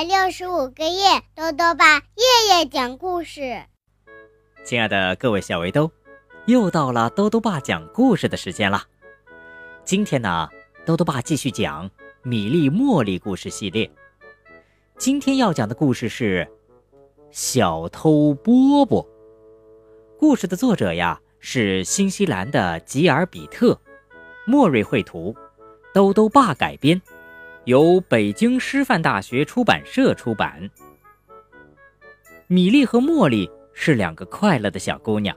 百六十五个夜，豆豆爸夜夜讲故事。亲爱的各位小围兜，又到了豆豆爸讲故事的时间了。今天呢，豆豆爸继续讲米粒茉莉故事系列。今天要讲的故事是小偷波波。故事的作者呀是新西兰的吉尔比特，莫瑞绘图，豆豆爸改编。由北京师范大学出版社出版。米莉和茉莉是两个快乐的小姑娘，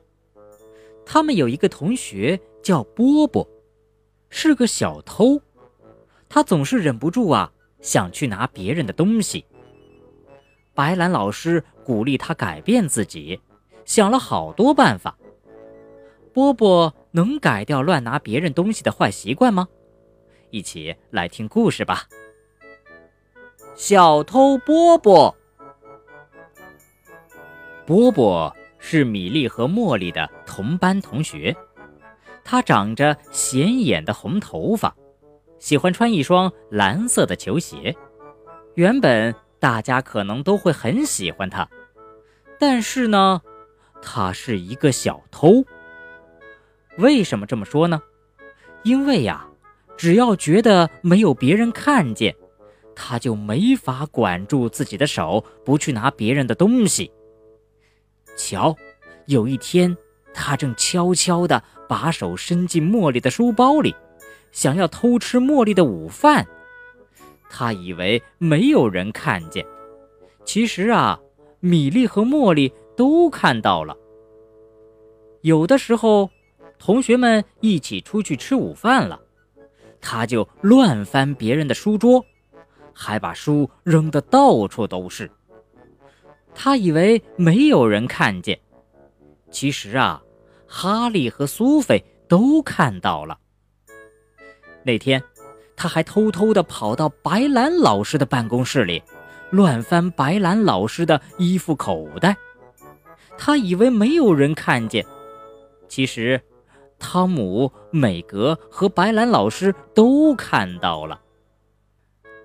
她们有一个同学叫波波，是个小偷，他总是忍不住啊想去拿别人的东西。白兰老师鼓励他改变自己，想了好多办法。波波能改掉乱拿别人东西的坏习惯吗？一起来听故事吧。小偷波波，波波是米莉和茉莉的同班同学。他长着显眼的红头发，喜欢穿一双蓝色的球鞋。原本大家可能都会很喜欢他，但是呢，他是一个小偷。为什么这么说呢？因为呀。只要觉得没有别人看见，他就没法管住自己的手，不去拿别人的东西。瞧，有一天，他正悄悄地把手伸进茉莉的书包里，想要偷吃茉莉的午饭。他以为没有人看见，其实啊，米莉和茉莉都看到了。有的时候，同学们一起出去吃午饭了。他就乱翻别人的书桌，还把书扔得到处都是。他以为没有人看见，其实啊，哈利和苏菲都看到了。那天，他还偷偷地跑到白兰老师的办公室里，乱翻白兰老师的衣服口袋。他以为没有人看见，其实。汤姆、美格和白兰老师都看到了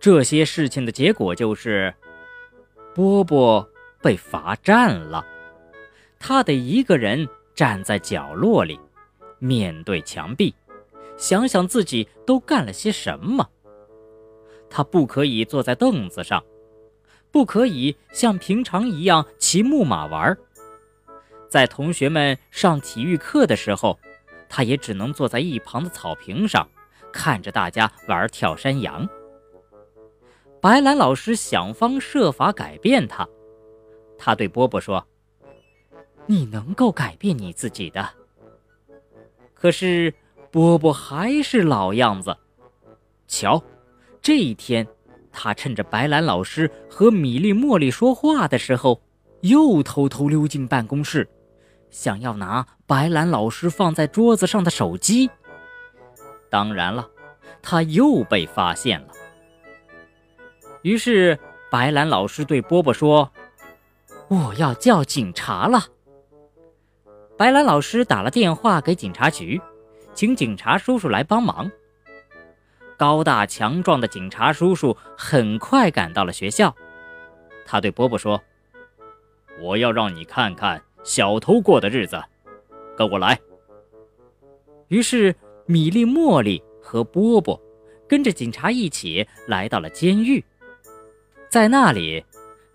这些事情的结果，就是波波被罚站了。他得一个人站在角落里，面对墙壁，想想自己都干了些什么。他不可以坐在凳子上，不可以像平常一样骑木马玩。在同学们上体育课的时候。他也只能坐在一旁的草坪上，看着大家玩跳山羊。白兰老师想方设法改变他，他对波波说：“你能够改变你自己的。”可是波波还是老样子。瞧，这一天，他趁着白兰老师和米莉、茉莉说话的时候，又偷偷溜进办公室。想要拿白兰老师放在桌子上的手机，当然了，他又被发现了。于是白兰老师对波波说：“我要叫警察了。”白兰老师打了电话给警察局，请警察叔叔来帮忙。高大强壮的警察叔叔很快赶到了学校，他对波波说：“我要让你看看。”小偷过的日子，跟我来。于是，米莉、茉莉和波波跟着警察一起来到了监狱。在那里，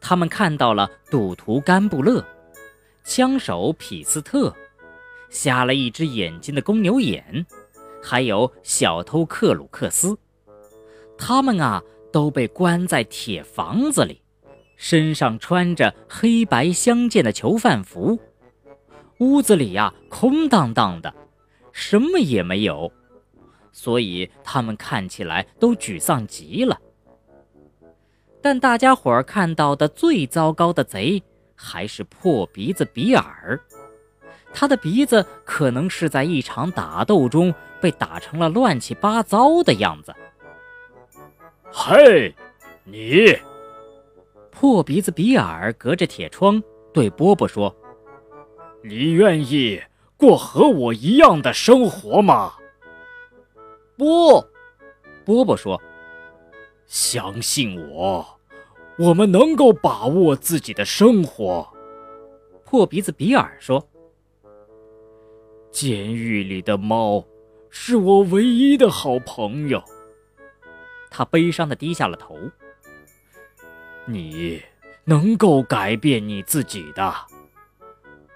他们看到了赌徒甘布勒、枪手匹斯特、瞎了一只眼睛的公牛眼，还有小偷克鲁克斯。他们啊，都被关在铁房子里。身上穿着黑白相间的囚犯服，屋子里呀空荡荡的，什么也没有，所以他们看起来都沮丧极了。但大家伙儿看到的最糟糕的贼还是破鼻子比尔，他的鼻子可能是在一场打斗中被打成了乱七八糟的样子。嘿，你！破鼻子比尔隔着铁窗对波波说：“你愿意过和我一样的生活吗？”不，波波说：“相信我，我们能够把握自己的生活。破鼻子比尔说：“监狱里的猫是我唯一的好朋友。”他悲伤的低下了头。你能够改变你自己的。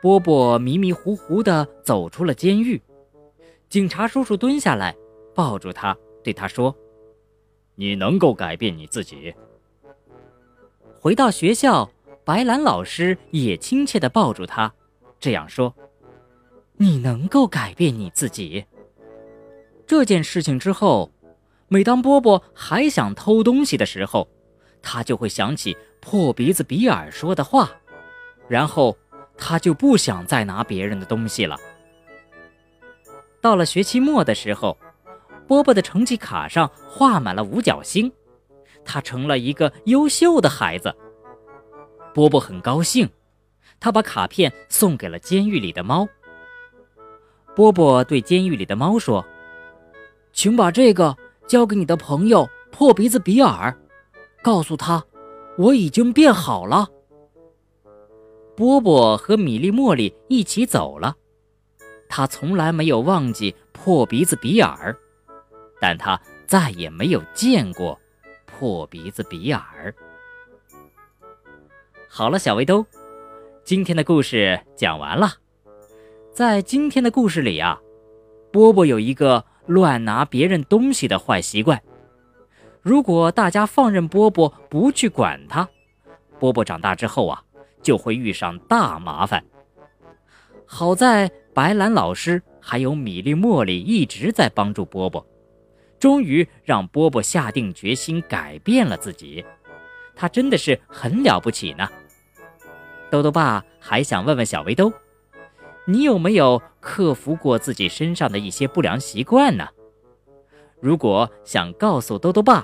波波迷迷糊糊的走出了监狱。警察叔叔蹲下来，抱住他，对他说：“你能够改变你自己。”回到学校，白兰老师也亲切地抱住他，这样说：“你能够改变你自己。”这件事情之后，每当波波还想偷东西的时候，他就会想起破鼻子比尔说的话，然后他就不想再拿别人的东西了。到了学期末的时候，波波的成绩卡上画满了五角星，他成了一个优秀的孩子。波波很高兴，他把卡片送给了监狱里的猫。波波对监狱里的猫说：“请把这个交给你的朋友破鼻子比尔，告诉他我已经变好了。”波波和米莉、茉莉一起走了。他从来没有忘记破鼻子比尔，但他再也没有见过破鼻子比尔。好了，小围兜，今天的故事讲完了。在今天的故事里啊，波波有一个乱拿别人东西的坏习惯。如果大家放任波波不去管他，波波长大之后啊，就会遇上大麻烦。好在。白兰老师还有米粒、茉莉一直在帮助波波，终于让波波下定决心改变了自己。他真的是很了不起呢。豆豆爸还想问问小围兜，你有没有克服过自己身上的一些不良习惯呢？如果想告诉豆豆爸，